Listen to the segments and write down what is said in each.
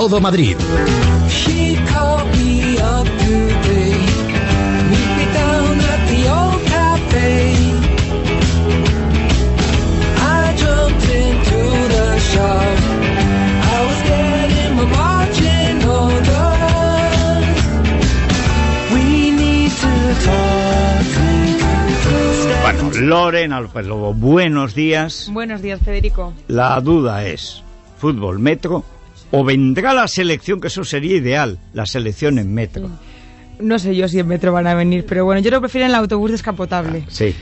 todo Madrid. Bueno, Loren Alpelobo, buenos días. Buenos días, Federico. La duda es, ¿fútbol metro o vendrá la selección, que eso sería ideal, la selección en metro? No sé yo si en metro van a venir, pero bueno, yo lo prefiero en el autobús descapotable. Sí.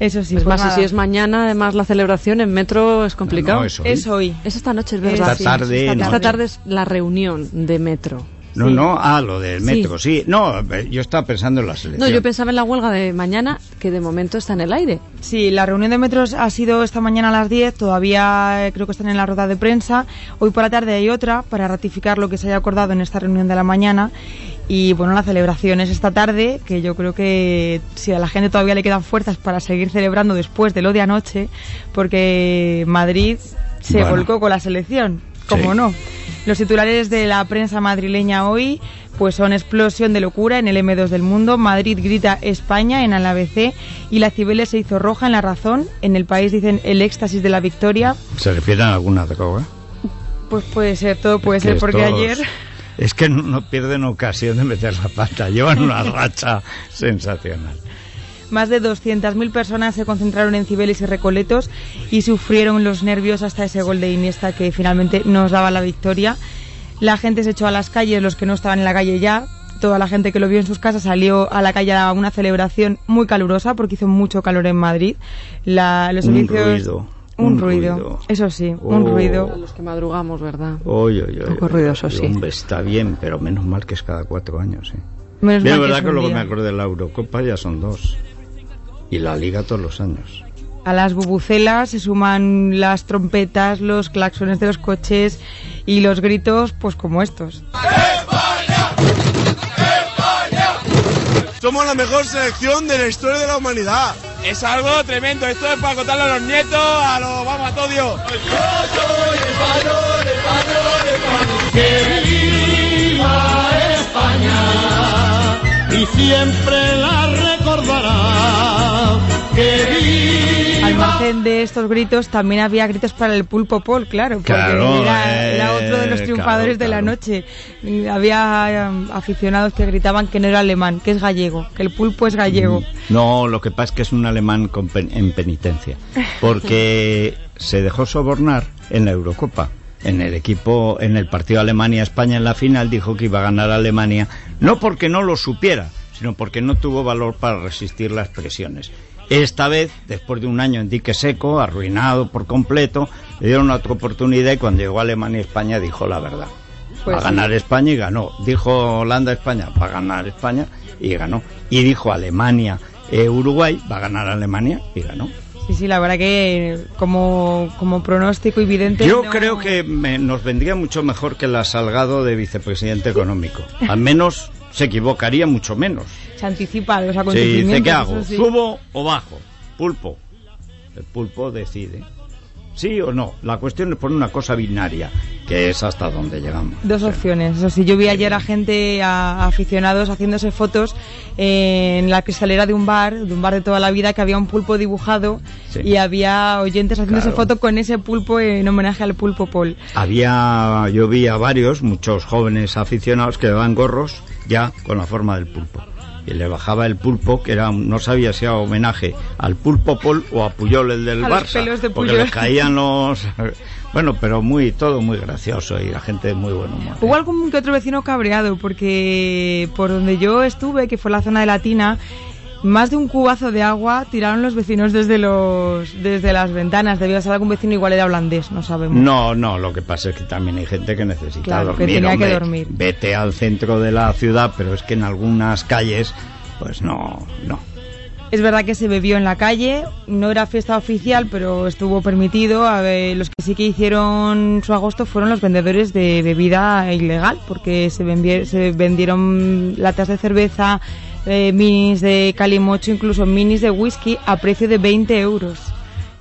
Eso sí. Es pues más, nada. si es mañana, además la celebración en metro es complicado. No. Es hoy. Es esta noche, es verdad. Esta tarde, esta tarde es la reunión de metro. No, Sí. no, ah, lo del metro, sí. No, yo estaba pensando en la No, selección. yo pensaba en la huelga de mañana, que de momento está en el aire. Sí, la reunión de metros ha sido esta mañana a las 10, todavía eh, creo que están en la rueda de prensa. Hoy por la tarde hay otra para ratificar lo que se haya acordado en esta reunión de la mañana. Y bueno, la celebración es esta tarde, que yo creo que si a la gente todavía le quedan fuerzas para seguir celebrando después de lo de anoche, porque Madrid se Bueno. volcó con la selección, como Sí. no. Los titulares de la prensa madrileña hoy pues son explosión de locura en el M2 del mundo, Madrid grita España en el ABC y la Cibeles se hizo roja en la razón, en el país dicen el éxtasis de la victoria, ¿Se refieren a alguna droga? pues puede ser, todo puede Que ser, porque ayer Es que no pierden ocasión de meter la pata, llevan una racha sensacional. Más de 200.000 personas se concentraron en Cibeles y Recoletos y sufrieron los nervios hasta ese gol de Iniesta que finalmente nos daba la victoria. La gente se echó a las calles, los que no estaban en la calle ya. Toda la gente que lo vio en sus casas salió a la calle a una celebración muy calurosa porque hizo mucho calor en Madrid. La- los Un servicios- ruido, Un, un ruido. ruido. Eso sí, un Oh. ruido. Los que madrugamos, ¿verdad? Oye, oye, Un poco ruidoso, sí. Hombre, está bien, pero menos mal que es cada cuatro años, ¿eh? Menos Bien, mal verdad es que un luego día. me acuerdo de la Eurocopa ya son dos. Y la Liga todos los años. A las bubucelas se suman las trompetas, los claxones de los coches y los gritos, pues como estos. Somos la mejor selección de la historia de la humanidad. Es algo tremendo, esto es para contarle a los nietos, a los vamos a todo Dios. y siempre la recordará. Al margen de estos gritos también había gritos para el pulpo Paul, claro, porque Claro, era, era otro de los eh, triunfadores claro, de la noche. Había eh, aficionados que gritaban que no era alemán, que es gallego, que el pulpo es gallego. No, lo que pasa es que es un alemán con pen- en penitencia. Porque se dejó sobornar en la Eurocopa. En el equipo, en el partido Alemania-España en la final, dijo que iba a ganar Alemania, no porque no lo supiera, sino porque no tuvo valor para resistir las presiones. Esta vez, después de un año en dique seco, arruinado por completo, le dieron otra oportunidad y cuando llegó Alemania-España dijo la verdad. Pues va a ganar España y ganó. Dijo Holanda-España, va a ganar España y ganó. Y dijo Alemania-Uruguay, va a ganar Alemania y ganó. Sí, sí, la verdad que eh, como, como pronóstico evidente. Yo no- creo que me- nos vendría mucho mejor que la Salgado de vicepresidente económico. Al menos se equivocaría mucho menos. Se anticipa a los acontecimientos. dice, ¿qué hago? sí. ¿Subo o bajo? Pulpo. El pulpo decide. ¿Sí o no? La cuestión es poner una cosa binaria, que es hasta donde llegamos. Dos opciones. Eso sí, yo vi ayer a gente, a, aficionados haciéndose fotos eh, en la cristalera de un bar, de un bar de toda la vida, que había un pulpo dibujado Sí. y había oyentes haciéndose Claro. foto con ese pulpo en homenaje al pulpo Paul. Había, yo vi a varios, muchos jóvenes aficionados que daban gorros ya con la forma del pulpo. Y le bajaba el pulpo, que era, no sabía si era homenaje al pulpo Paul o a Puyol, el del A Barça. de porque Puyol. le caían los... Bueno, pero muy, todo muy gracioso y la gente de muy buen humor. Hubo algún que otro vecino cabreado porque por donde yo estuve, que fue la zona de Latina, más de un cubazo de agua tiraron los vecinos desde los desde las ventanas. Debía ser algún vecino igual era holandés, no sabemos. No, no, lo que pasa es que también hay gente que necesita Claro, que dormir. tenía que dormir. Vete al centro de la ciudad, pero es que en algunas calles, pues no, no. Es verdad que se bebió en la calle, no era fiesta oficial, pero estuvo permitido. A ver, los que sí que hicieron su agosto fueron los vendedores de bebida ilegal, porque se, vendier- se vendieron latas de cerveza, eh, minis de calimocho, incluso minis de whisky a precio de 20 euros,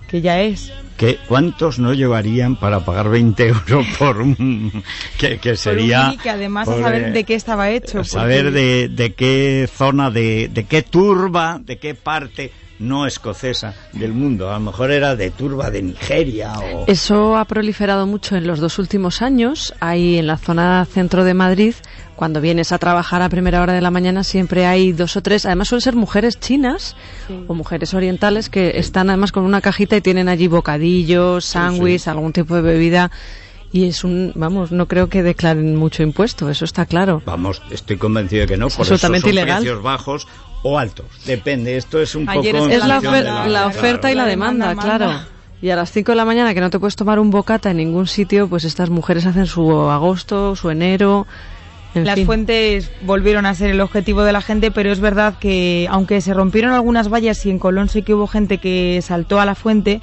que ya es. ¿Qué, ¿Cuántos no llevarían para pagar 20 euros por un... que, que Por un sería... mini que además a por, saber eh, de qué estaba hecho. Saber porque- de, de qué zona, de, de qué turba, de qué parte no escocesa del mundo. A lo mejor era de turba de Nigeria o... Eso ha proliferado mucho en los dos últimos años. Hay en la zona centro de Madrid, cuando vienes a trabajar a primera hora de la mañana, siempre hay dos o tres. Además, suelen ser mujeres chinas o mujeres orientales que están además con una cajita y tienen allí bocadillos, sándwich, algún tipo de bebida. Y es un, vamos, no creo que declaren mucho impuesto, eso está claro. Vamos, estoy convencido de que no, Es por eso son absolutamente ilegal. precios bajos o altos. Depende, esto es un Ayer poco... es la, función ofer- de la claro, oferta y la La demanda, demanda claro. manda. Y a las 5 de la mañana que no te puedes tomar un bocata en ningún sitio, pues estas mujeres hacen su agosto, su enero. En Las fin. fuentes volvieron a ser el objetivo de la gente, pero es verdad que aunque se rompieron algunas vallas y en Colón sí que hubo gente que saltó a la fuente,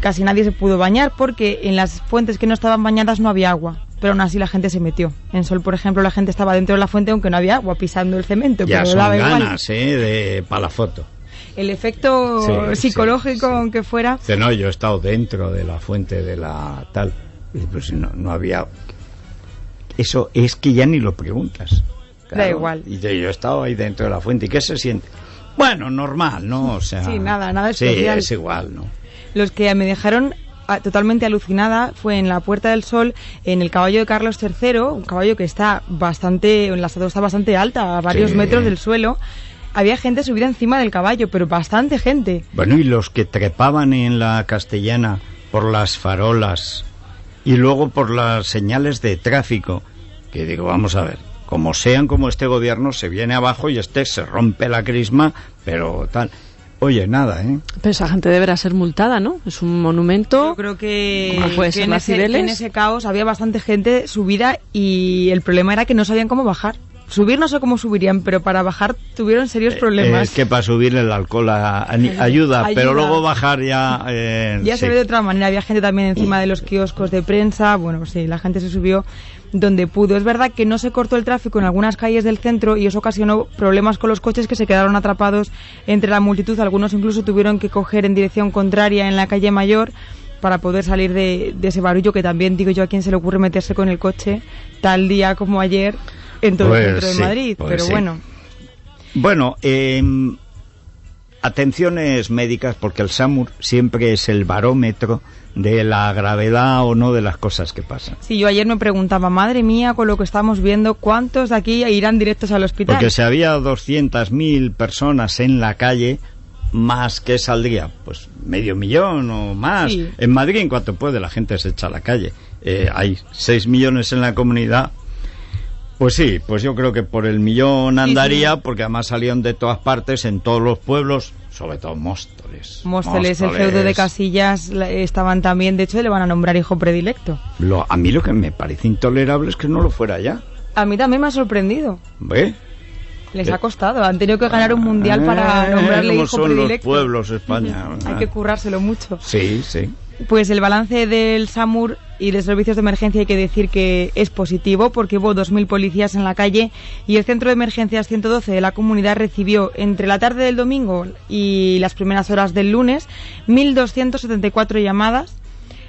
casi nadie se pudo bañar porque en las fuentes que no estaban bañadas no había agua. Pero aún así la gente se metió. En Sol, por ejemplo, la gente estaba dentro de la fuente aunque no había agua, pisando el cemento. Ya pero son daba igual. ganas, ¿eh? De, para la foto. El efecto Sí, psicológico, sí, sí. aunque fuera, no, yo he estado dentro de la fuente de la tal. Y pues no, no había... Eso es que ya ni lo preguntas. Da igual. Y yo, yo he estado ahí dentro de la fuente. ¿Y qué se siente? Bueno, normal, ¿no? O sea... Sí, nada, nada Sí, especial. es igual, ¿no? Los que me dejaron ah, totalmente alucinada fue en la Puerta del Sol, en el caballo de Carlos III, un caballo que está bastante, en la estatua está bastante alta, a varios Sí. metros del suelo. Había gente subida encima del caballo, pero bastante gente. Bueno, y los que trepaban en la castellana por las farolas y luego por las señales de tráfico, que digo, vamos a ver, como sean como este gobierno, se viene abajo y este se rompe la crisma, pero tal. Oye, nada, ¿eh? Pero esa gente deberá ser multada, ¿no? Es un monumento. Yo creo que, ¿Cómo puede que ser en, ese, que en ese caos había bastante gente subida y el problema era que no sabían cómo bajar. Subir no sé cómo subirían, pero para bajar tuvieron serios problemas. Eh, Es que para subir el alcohol a- a- ayuda, pero luego bajar ya... eh, Ya sí. se ve de otra manera, había gente también encima de los kioscos de prensa, bueno, sí, la gente se subió donde pudo. Es verdad que no se cortó el tráfico en algunas calles del centro y eso ocasionó problemas con los coches que se quedaron atrapados entre la multitud. Algunos incluso tuvieron que coger en dirección contraria en la calle Mayor para poder salir de, de ese barullo que también digo yo a quién se le ocurre meterse con el coche tal día como ayer en todo Pues el centro de sí, Madrid. pues Pero sí. bueno, Bueno, eh, atenciones médicas, porque el SAMUR siempre es el barómetro de la gravedad o no de las cosas que pasan. sí, yo ayer me preguntaba, madre mía, con lo que estamos viendo, ¿cuántos de aquí irán directos al hospital? Porque si había 200.000 personas en la calle, más que saldría, pues medio millón o más. Sí. En Madrid, en cuanto puede, la gente se echa a la calle. Eh, hay 6 millones en la comunidad. Pues sí, pues yo creo que por el millón andaría, porque además salían de todas partes, en todos los pueblos, sobre todo Móstoles. Móstoles, el feudo de Casillas la- estaban también, de hecho le van a nombrar hijo predilecto. Lo- a mí lo que me parece intolerable es que no lo fuera ya. A mí también me ha sorprendido. ¿Ve? Les Eh. ha costado, han tenido que ganar un mundial para Eh, nombrarle hijo son predilecto. los pueblos, España. Hay que currárselo mucho. Sí, sí. Pues el balance del SAMUR y de servicios de emergencia hay que decir que es positivo porque hubo 2.000 policías en la calle y el centro de emergencias 112 de la comunidad recibió entre la tarde del domingo y las primeras horas del lunes 1.274 llamadas,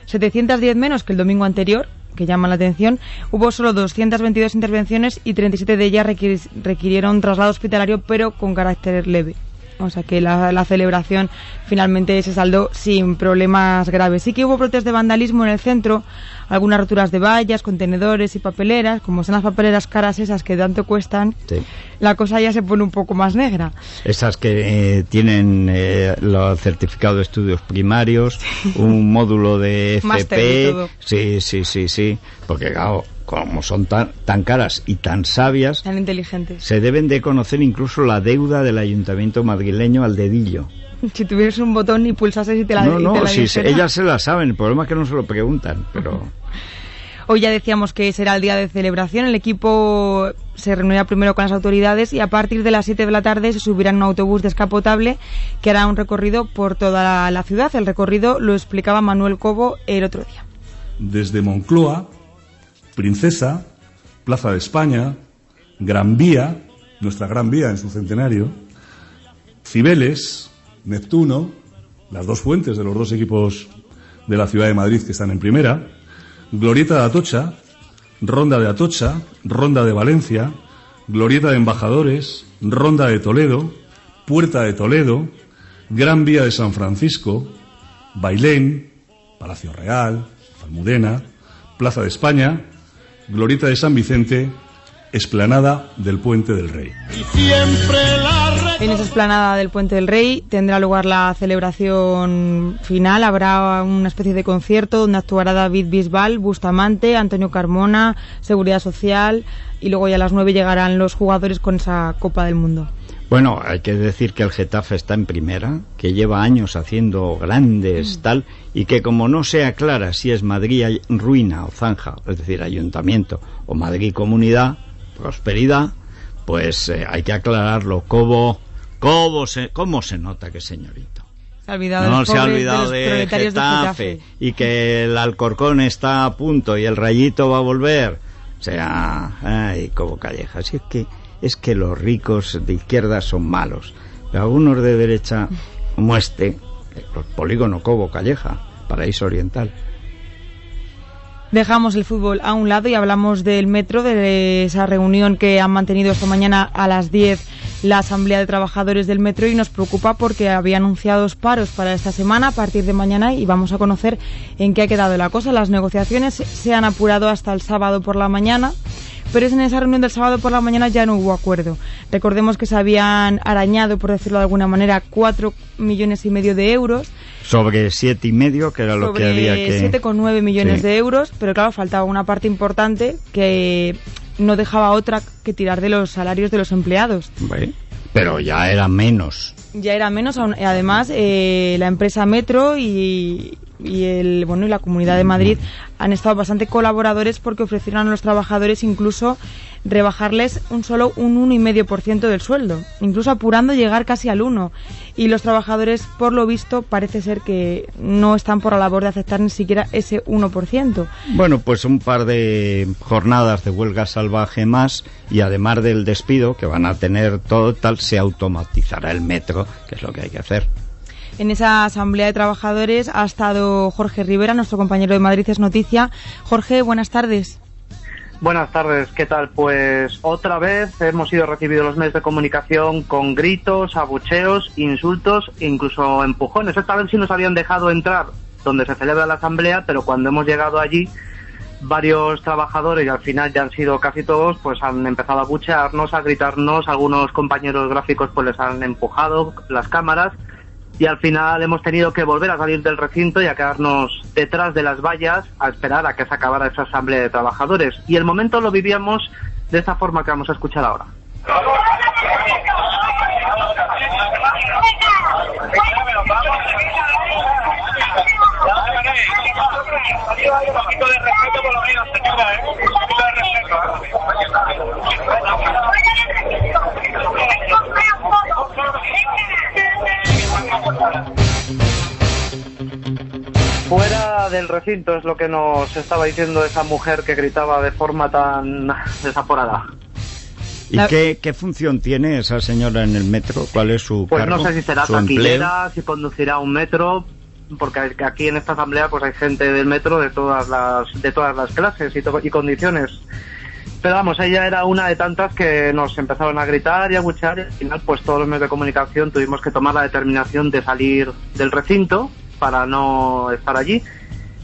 710 menos que el domingo anterior, que llama la atención. Hubo solo 222 intervenciones y 37 de ellas requiri- requirieron traslado hospitalario pero con carácter leve. O sea que la, la celebración finalmente se saldó sin problemas graves. Sí que hubo brotes de vandalismo en el centro, algunas roturas de vallas, contenedores y papeleras, como son las papeleras caras esas que tanto cuestan, sí. la cosa ya se pone un poco más negra. Esas que eh, tienen eh, los certificados de estudios primarios, un módulo de Máster FP. todo. Sí, sí, sí, sí. Porque, claro, como son tan, tan caras y tan sabias, Tan inteligentes. se deben de conocer incluso la deuda del ayuntamiento madrileño al dedillo. Si tuvieras un botón y pulsases y te la no, no, la si se- dijera. ellas se la saben, el problema es que no se lo preguntan, pero... Hoy ya decíamos que será el día de celebración. El equipo se reunirá primero con las autoridades y a partir de las 7 de la tarde se subirá en un autobús descapotable que hará un recorrido por toda la ciudad. El recorrido lo explicaba Manuel Cobo el otro día. desde Moncloa, Princesa, Plaza de España, Gran Vía, nuestra Gran Vía en su centenario, Cibeles, Neptuno, las dos fuentes de los dos equipos de la ciudad de Madrid que están en primera, Glorieta de Atocha, Ronda de Atocha, Ronda de Valencia, Glorieta de Embajadores, Ronda de Toledo, Puerta de Toledo, Gran Vía de San Francisco, Bailén, Palacio Real, Almudena, Plaza de España, Glorieta de San Vicente, Esplanada del Puente del Rey. En esa esplanada del Puente del Rey tendrá lugar la celebración final. Habrá una especie de concierto donde actuará David Bisbal, Bustamante, Antonio Carmona, Seguridad Social y luego ya a las nueve llegarán los jugadores con esa Copa del Mundo. Bueno, hay que decir que el Getafe está en primera, que lleva años haciendo grandes tal, y que como no sea clara si es Madrid ruina o zanja, es decir, ayuntamiento, o Madrid comunidad, prosperidad, pues eh, hay que aclararlo. ¿Cómo, cómo, se, ¿Cómo se nota que señorito? Se ha olvidado no se ha olvidado de, Getafe, Getafe. y que el Alcorcón está a punto y el Rayito va a volver. O sea, ay, como calleja. Si es que es que los ricos de izquierda son malos, algunos de derecha, como este, los polígono Cobo Calleja, paraíso oriental. Dejamos el fútbol a un lado y hablamos del metro, de esa reunión que han mantenido esta mañana a las 10 la Asamblea de Trabajadores del Metro y nos preocupa porque había anunciados paros para esta semana a partir de mañana y vamos a conocer en qué ha quedado la cosa. Las negociaciones se han apurado hasta el sábado por la mañana. Pero es en esa reunión del sábado por la mañana ya no hubo acuerdo. Recordemos que se habían arañado, por decirlo de alguna manera, cuatro millones y medio de euros Sobre siete y medio, que era lo que había sobre que... 7,9 millones Sí. de euros, pero claro, faltaba una parte importante que no dejaba otra que tirar de los salarios de los empleados. Bueno, pero ya era menos. Ya era menos, además eh, la empresa Metro y, y el bueno y la Comunidad de Madrid han estado bastante colaboradores porque ofrecieron a los trabajadores incluso rebajarles un solo un 1,5% del sueldo, incluso apurando llegar casi al 1. Y los trabajadores, por lo visto, parece ser que no están por la labor de aceptar ni siquiera ese 1%. Bueno, pues un par de jornadas de huelga salvaje más y además del despido que van a tener todo tal, se automatizará el metro, que es lo que hay que hacer. En esa asamblea de trabajadores ha estado Jorge Rivera, nuestro compañero de Madrid es Noticia. Jorge, buenas tardes. Buenas tardes, ¿qué tal? Pues otra vez hemos sido recibidos los medios de comunicación con gritos, abucheos, insultos, incluso empujones. Esta vez sí nos habían dejado entrar donde se celebra la asamblea, pero cuando hemos llegado allí, varios trabajadores, y al final ya han sido casi todos, pues han empezado a abuchearnos, a gritarnos, algunos compañeros gráficos pues les han empujado las cámaras y al final hemos tenido que volver a salir del recinto y a quedarnos detrás de las vallas a esperar a que se acabara esa asamblea de trabajadores. Y el momento lo vivíamos de esta forma que vamos a escuchar ahora. Recinto es lo que nos estaba diciendo esa mujer que gritaba de forma tan desaforada. ¿Y qué, qué función tiene esa señora en el metro? ¿Cuál es su Pues cargo? no sé si será taquillera, si conducirá un metro, porque aquí en esta asamblea pues hay gente del metro de todas las de todas las clases y, to- y condiciones. Pero vamos, ella era una de tantas que nos empezaron a gritar y a abuchear y al final pues todos los medios de comunicación tuvimos que tomar la determinación de salir del recinto para no estar allí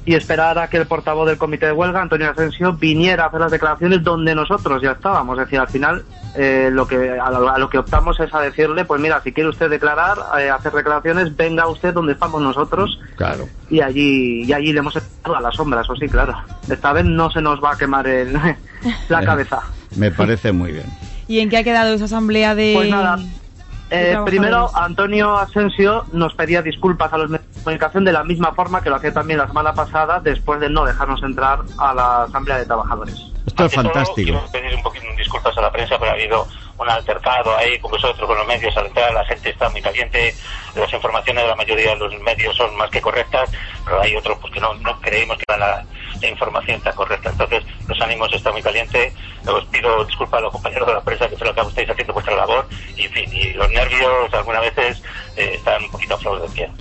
y esperar a que el portavoz del comité de huelga, Antonio Asensio, viniera a hacer las declaraciones donde nosotros ya estábamos. Es decir, al final eh, lo que a lo, a lo que optamos es a decirle, pues mira, si quiere usted declarar, eh, hacer declaraciones, venga usted donde estamos nosotros Claro. y allí y allí le hemos echado a la sombra, eso sí, claro. Esta vez no se nos va a quemar el, la Eh, cabeza. Me parece muy bien. ¿Y en qué ha quedado esa asamblea de.? Pues nada, Eh, primero, Antonio Asensio nos pedía disculpas a los medios de comunicación de la misma forma que lo hacía también la semana pasada después de no dejarnos entrar a la Asamblea de Trabajadores. Esto es fantástico. Quiero pedir un poquito disculpas a la prensa, pero ha habido un altercado ahí con vosotros, con los medios al entrar. La gente está muy caliente. Las informaciones de la mayoría de los medios son más que correctas, pero hay otros pues, que no, no creemos que la, la información está correcta. Entonces, los ánimos están muy calientes. Os pido disculpas a los compañeros de la prensa que creo que estáis haciendo vuestra labor. Y, en fin, y los nervios algunas veces eh, están un poquito a flor de piel.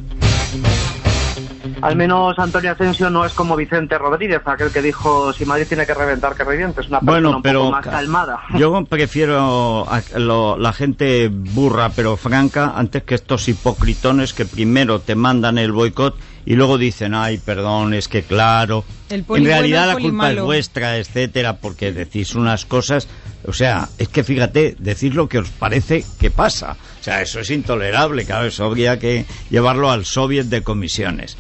Al menos Antonio Asensio no es como Vicente Rodríguez, aquel que dijo si Madrid tiene que reventar, que reviente. Es una persona Bueno, un pero poco más ca- calmada. yo prefiero a- lo- la gente burra pero franca antes que estos hipocritones que primero te mandan el boicot y luego dicen, ay, perdón, es que claro. En realidad la culpa es vuestra, etcétera, porque decís unas cosas, o sea, es que fíjate, decís lo que os parece que pasa. O sea, eso es intolerable, claro, eso habría que llevarlo al soviet de comisiones.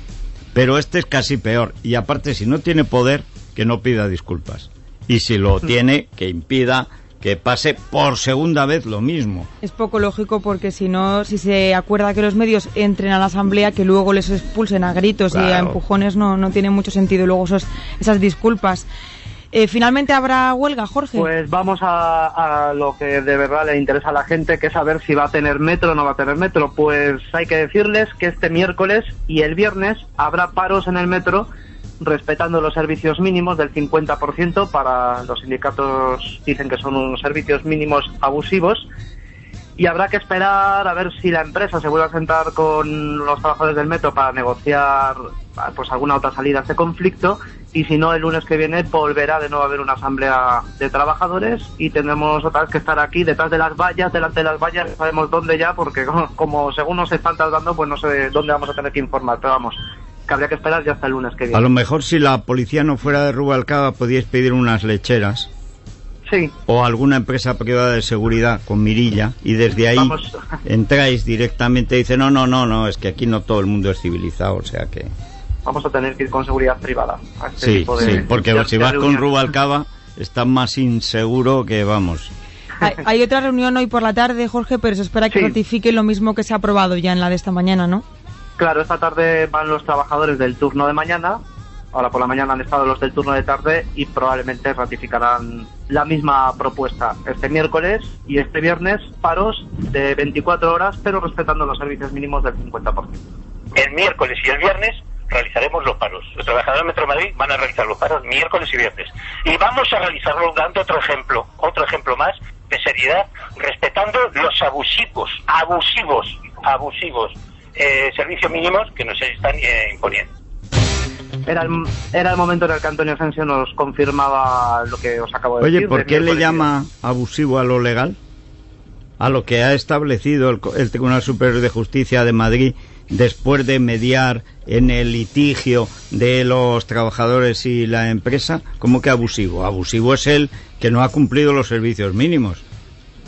Pero este es casi peor. Y aparte, si no tiene poder, que no pida disculpas. Y si lo tiene, que impida que pase por segunda vez lo mismo. Es poco lógico porque si no, si se acuerda que los medios entren a la asamblea, que luego les expulsen a gritos y a empujones, no, no tiene mucho sentido luego esos, esas disculpas. Eh, Finalmente habrá huelga, Jorge. Pues vamos a, a lo que de verdad le interesa a la gente, que es saber si va a tener metro o no va a tener metro. Pues hay que decirles que este miércoles y el viernes habrá paros en el metro respetando los servicios mínimos del 50% para los sindicatos dicen que son unos servicios mínimos abusivos. Y habrá que esperar a ver si la empresa se vuelve a sentar con los trabajadores del metro para negociar pues alguna otra salida a este conflicto. Y si no el lunes que viene volverá de nuevo a haber una asamblea de trabajadores y tendremos otra vez que estar aquí detrás de las vallas, delante de las vallas, sabemos dónde ya porque como, como según nos están tardando pues no sé dónde vamos a tener que informar, pero vamos, que habría que esperar ya hasta el lunes que A viene. lo mejor si la policía no fuera de Rubalcaba podíais pedir unas lecheras Sí, o alguna empresa privada de seguridad con mirilla y desde ahí Vamos. entráis directamente y dice no, no, no, no, es que aquí no todo el mundo es civilizado, o sea que... vamos a tener que ir con seguridad privada. A este Sí, tipo de- sí, porque de- si de vas con. Rubalcaba estás más inseguro que vamos. Hay, hay otra reunión hoy por la tarde, Jorge, pero se espera que Sí. ratifique lo mismo que se ha aprobado ya en la de esta mañana, ¿no? Claro, esta tarde van los trabajadores del turno de mañana. Ahora por la mañana han estado los del turno de tarde y probablemente ratificarán la misma propuesta este miércoles y este viernes paros de 24 horas, pero respetando los servicios mínimos del 50%. El miércoles y el viernes realizaremos los paros. Los trabajadores de Metro Madrid van a realizar los paros miércoles y viernes. Y vamos a realizarlo dando otro ejemplo, otro ejemplo más de seriedad, respetando los abusivos, abusivos, abusivos eh, servicios mínimos que nos están eh, imponiendo. Era el, era el momento en el que Antonio Asensio nos confirmaba lo que os acabo de Oye, decir. ¿por de qué le llama abusivo a lo legal? A lo que ha establecido el, co- el Tribunal Superior de Justicia de Madrid después de mediar en el litigio de los trabajadores y la empresa. ¿Cómo que abusivo? Abusivo es el que no ha cumplido los servicios mínimos.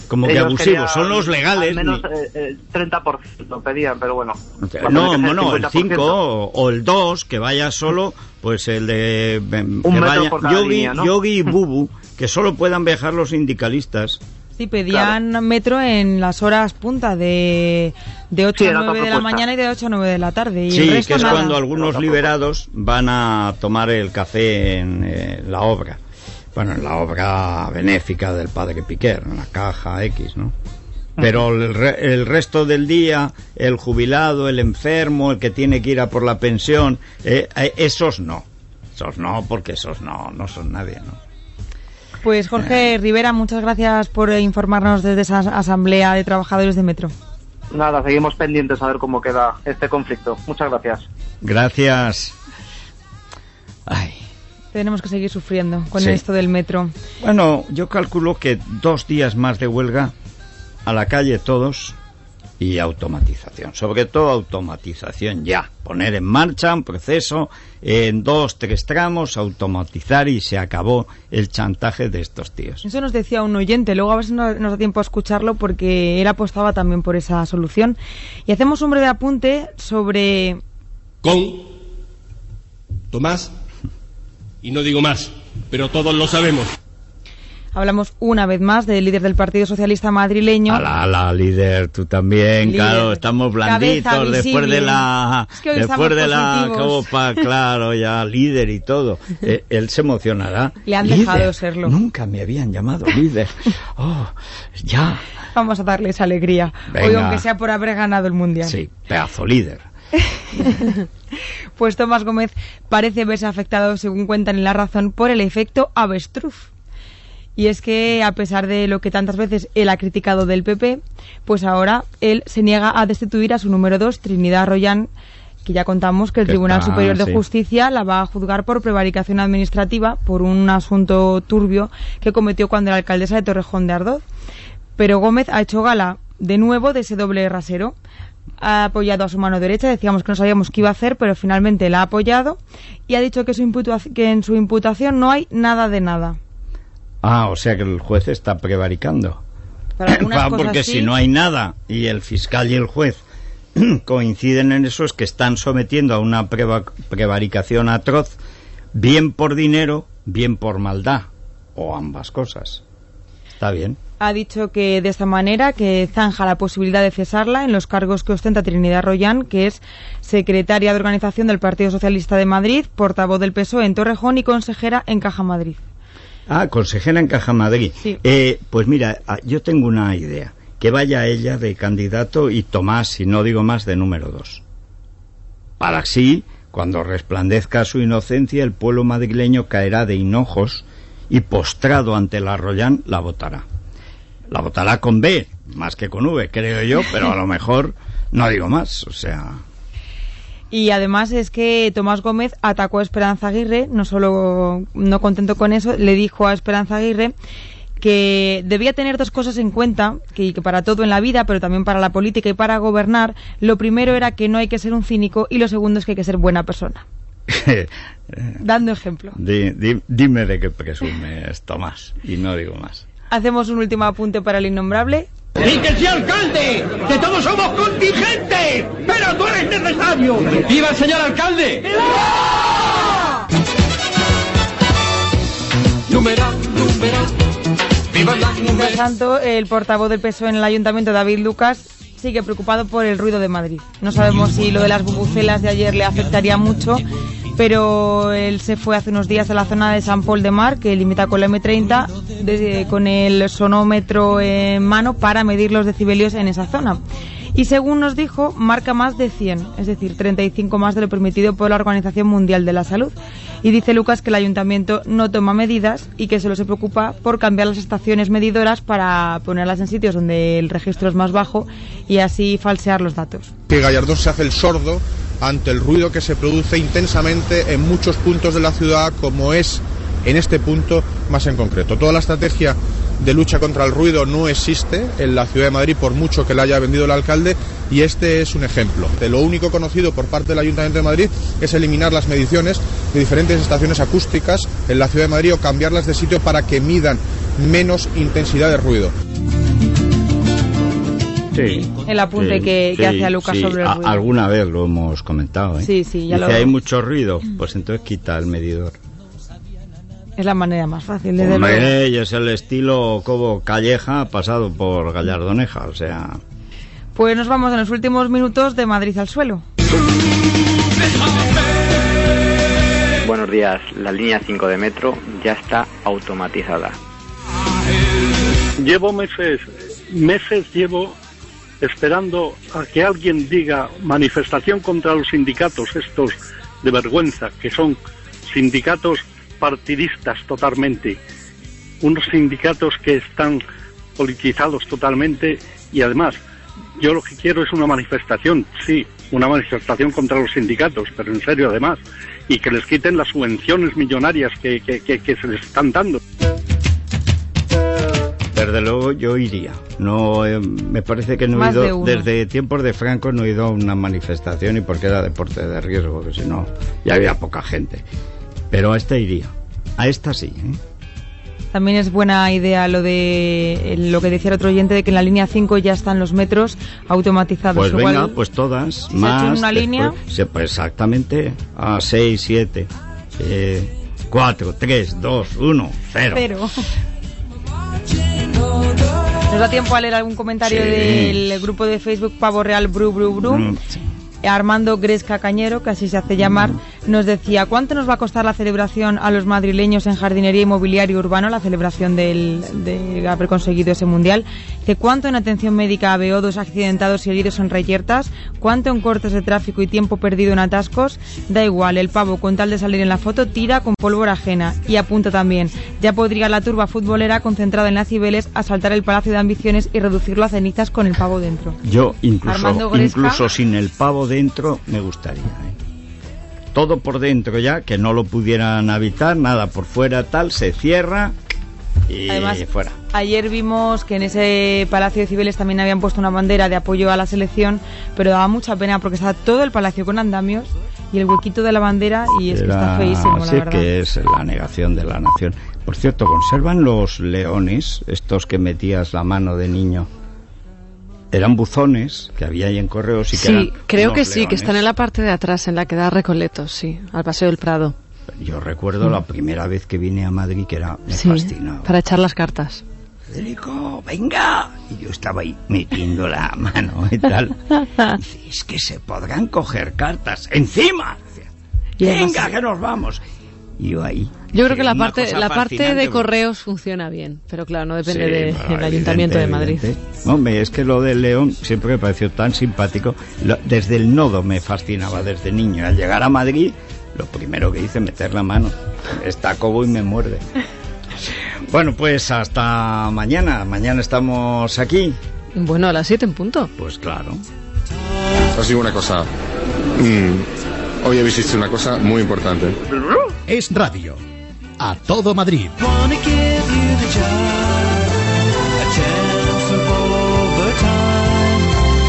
Como que Ellos abusivo, querían son los legales. Al menos ni- eh, el 30% pedían, pero bueno. No, que ser bueno, el 50%. 5 o, o el 2, que vaya solo, pues el de... em, que metro vaya, por cada Yogi, línea, ¿no? Yogi y Bubu, que solo puedan viajar los sindicalistas. Sí, pedían metro en las horas punta de, de 8 Sí, a era otra 9 de la mañana y de 8 a 9 de la tarde. Y el Sí, resto que es nada. cuando algunos liberados van a tomar el café en eh, la obra. Bueno, en la obra benéfica del padre Piquer, en la caja X, ¿no? Pero el, re- el resto del día, el jubilado, el enfermo, el que tiene que ir a por la pensión, eh, eh, esos no. Esos no, porque esos no, no son nadie, ¿no? Pues Jorge Rivera, muchas gracias por eh, informarnos desde esa asamblea de trabajadores de Metro. Nada, seguimos pendientes a ver cómo queda este conflicto. Muchas gracias. Gracias. Ay. Tenemos que seguir sufriendo con Sí. esto del Metro. Bueno, yo calculo que dos días más de huelga a la calle todos y automatización. Sobre todo automatización ya. Poner en marcha un proceso en dos, tres tramos, automatizar y se acabó el chantaje de estos tíos. Eso nos decía un oyente, luego a ver si no- nos da tiempo a escucharlo porque él apostaba también por esa solución. Y hacemos un breve apunte sobre con Tomás, y no digo más, pero todos lo sabemos. Hablamos una vez más del líder del Partido Socialista madrileño. Ala, ala, líder, tú también, Líder. claro, estamos Cabeza blanditos después de la Es que hoy después de la copa, claro, ya líder y todo. Eh, él se emocionará. Le han Líder, dejado serlo. Nunca me habían llamado líder. Oh, ya. Vamos a darle esa alegría. Hoy, Venga. aunque sea por haber ganado el Mundial. Sí, pedazo líder. Pues Tomás Gómez parece verse afectado, según cuentan en La Razón, por el efecto avestruz. Y es que, a pesar de lo que tantas veces él ha criticado del PP, pues ahora él se niega a destituir a su número dos, Trinidad Royan, que ya contamos que el Que Tribunal está, Superior de sí. Justicia la va a juzgar por prevaricación administrativa por un asunto turbio que cometió cuando era alcaldesa de Torrejón de Ardoz. Pero Gómez ha hecho gala de nuevo de ese doble rasero. Ha apoyado a su mano derecha, decíamos que no sabíamos qué iba a hacer, pero finalmente la ha apoyado y ha dicho que, su imputa- que en su imputación no hay nada de nada. Ah, o sea que el juez está prevaricando. Para porque sí. si no hay nada y el fiscal y el juez coinciden en eso es que están sometiendo a una preva- prevaricación atroz, bien por dinero, bien por maldad, o ambas cosas. Está bien. Ha dicho que de esta manera que zanja la posibilidad de cesarla en los cargos que ostenta Trinidad Royan, que es secretaria de organización del Partido Socialista de Madrid, portavoz del PSOE en Torrejón y consejera en Caja Madrid. Ah, consejera en Caja Madrid. Sí. Eh, pues mira, ah, yo tengo una idea. Que vaya ella de candidato y Tomás, si no digo más, de número dos. Para así, cuando resplandezca su inocencia, el pueblo madrileño caerá de hinojos y postrado ante la Royan la votará. La votará con B, más que con V, creo yo, pero a lo mejor no digo más. O sea, Y además es que Tomás Gómez atacó a Esperanza Aguirre, no solo no contento con eso, le dijo a Esperanza Aguirre que debía tener dos cosas en cuenta, que, que para todo en la vida, pero también para la política y para gobernar, lo primero era que no hay que ser un cínico y lo segundo es que hay que ser buena persona. Dando ejemplo. di- di- dime de qué presumes, Tomás, y no digo más. Hacemos un último apunte para el innombrable. ¡Y que sea alcalde! ¡Que todos somos contingentes! ¡Pero tú eres necesario! ¡Viva el señor alcalde! Numeral, numeral. Viva la Mientras tanto, el portavoz del PSOE en el ayuntamiento, David Lucas, sigue preocupado por el ruido de Madrid. No sabemos si lo de las bubucelas de ayer le afectaría mucho, pero él se fue hace unos días a la zona de San Paul de Mar, que limita con la M30, de- con el sonómetro en mano para medir los decibelios en esa zona. Y según nos dijo, marca más de 100, es decir, 35 más de lo permitido por la Organización Mundial de la Salud. Y dice Lucas que el ayuntamiento no toma medidas y que solo se preocupa por cambiar las estaciones medidoras para ponerlas en sitios donde el registro es más bajo y así falsear los datos. que Gallardón se hace el sordo ante el ruido que se produce intensamente en muchos puntos de la ciudad, como es en este punto más en concreto. Toda la estrategia de lucha contra el ruido no existe en la ciudad de Madrid, por mucho que la haya vendido el alcalde, y este es un ejemplo. De lo único conocido por parte del Ayuntamiento de Madrid es eliminar las mediciones de diferentes estaciones acústicas en la ciudad de Madrid o cambiarlas de sitio para que midan menos intensidad de ruido. Sí. El apunte Sí, que, que sí, hace a Lucas sí. sobre el A- alguna vez lo hemos comentado. ¿eh? Sí, sí, ya Dice, lo- hay mucho ruido, pues entonces quita el medidor. Es la manera más fácil, luego. Hombre, y es el estilo Cobo Calleja pasado por Gallardoneja, o sea... Pues nos vamos en los últimos minutos de Madrid al suelo. Buenos días, la línea 5 de metro ya está automatizada. Llevo meses, meses llevo esperando a que alguien diga manifestación contra los sindicatos estos de vergüenza, que son sindicatos partidistas totalmente, unos sindicatos que están politizados totalmente y además yo lo que quiero es una manifestación, sí, una manifestación contra los sindicatos, pero en serio además, y que les quiten las subvenciones millonarias que, que- que- que se les están dando. Desde luego yo iría. No, eh, me parece que no he Más ido, desde tiempos de Franco no he ido a una manifestación y porque era deporte de riesgo, que si no ya había poca gente. Pero a esta iría. A esta sí. ¿eh? También es buena idea lo de lo que decía el otro oyente de que en la línea 5 ya están los metros automatizados. Pues Igual- venga, pues todas, si se ha más. hecho una después- línea- se- pues exactamente. A 6, 7, 4, 3, 2, 1, 0. Cero. ¿Nos da tiempo a leer algún comentario Sí. del grupo de Facebook Pavo Real Bru Bru Bru? Mm, Armando Gresca Cañero, que así se hace llamar, nos decía, ¿cuánto nos va a costar la celebración a los madrileños en jardinería y mobiliario urbano, la celebración del, de haber conseguido ese mundial? ¿De cuánto en atención médica a dos accidentados y heridos en reyertas? ¿Cuánto en cortes de tráfico y tiempo perdido en atascos? Da igual, el pavo con tal de salir en la foto tira con pólvora ajena. Y apunta también, ya podría la turba futbolera concentrada en las Cibeles asaltar el Palacio de Ambiciones y reducirlo a cenizas con el pavo dentro. Yo incluso, incluso sin el pavo dentro me gustaría. ¿eh? Todo por dentro ya, que no lo pudieran habitar, nada por fuera tal, se cierra y Además, fuera. Ayer vimos que en ese Palacio de Cibeles también habían puesto una bandera de apoyo a la selección, pero daba mucha pena porque estaba todo el palacio con andamios y el huequito de la bandera y es que está feísimo, la verdad. que es la negación de la nación. Por cierto, ¿conservan los leones, estos que metías la mano de niño? Eran buzones que había ahí en correos y que Sí, eran creo que sí, que están en la parte de atrás, en la que da Recoletos, sí, al Paseo del Prado. Yo recuerdo la primera vez que vine a Madrid que era me Sí, fascinaba. para echar las cartas. Federico, venga. Y yo estaba ahí metiendo la mano y tal. Dice, es que se podrán coger cartas encima. Y Venga, que nos vamos. Y yo ahí. Yo creo que la parte, la parte de correos funciona bien, pero claro, no depende Sí, del bueno, Ayuntamiento de Madrid. evidente. Hombre, es que lo del León siempre me pareció tan simpático. Lo- desde el nodo me fascinaba, desde niño. Al llegar a Madrid, lo primero que hice meter la mano. Está cobo y me muerde. Bueno, pues hasta mañana. Mañana estamos aquí. Bueno, a las 7 en punto. Pues claro. Os digo una cosa. Mm, hoy habéis visto una cosa muy importante. Es radio. A todo Madrid.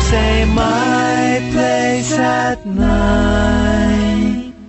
Say my place at.